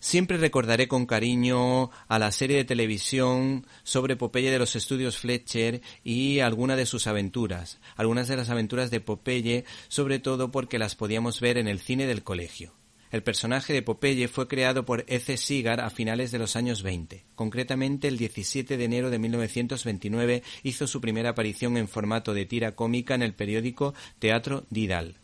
Siempre recordaré con cariño a la serie de televisión sobre Popeye de los estudios Fletcher y alguna de sus aventuras, algunas de las aventuras de Popeye, sobre todo porque las podíamos ver en el cine del colegio. El personaje de Popeye fue creado por E.C. Segar a finales de los años 20. Concretamente, el 17 de enero de 1929 hizo su primera aparición en formato de tira cómica en el periódico Teatro Didal.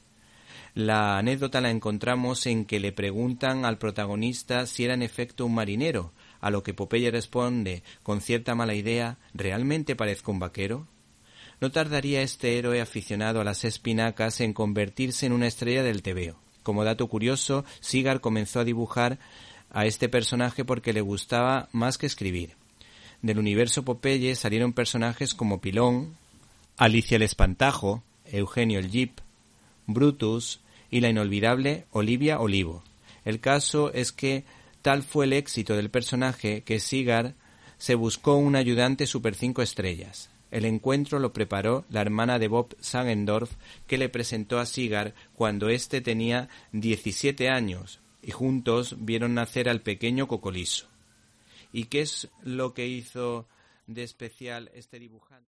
La anécdota la encontramos en que le preguntan al protagonista si era en efecto un marinero, a lo que Popeye responde con cierta mala idea ¿Realmente parezco un vaquero? No tardaría este héroe aficionado a las espinacas en convertirse en una estrella del tebeo. Como dato curioso, Sigar comenzó a dibujar a este personaje porque le gustaba más que escribir. Del universo Popeye salieron personajes como Pilón, Alicia el Espantajo, Eugenio el Jeep, Brutus, y la inolvidable Olivia Olivo. El caso es que tal fue el éxito del personaje que Sigar se buscó un ayudante super cinco estrellas. El encuentro lo preparó la hermana de Bob Sagendorf, que le presentó a Sigar cuando éste tenía 17 años, y juntos vieron nacer al pequeño Cocoliso. ¿Y qué es lo que hizo de especial este dibujante?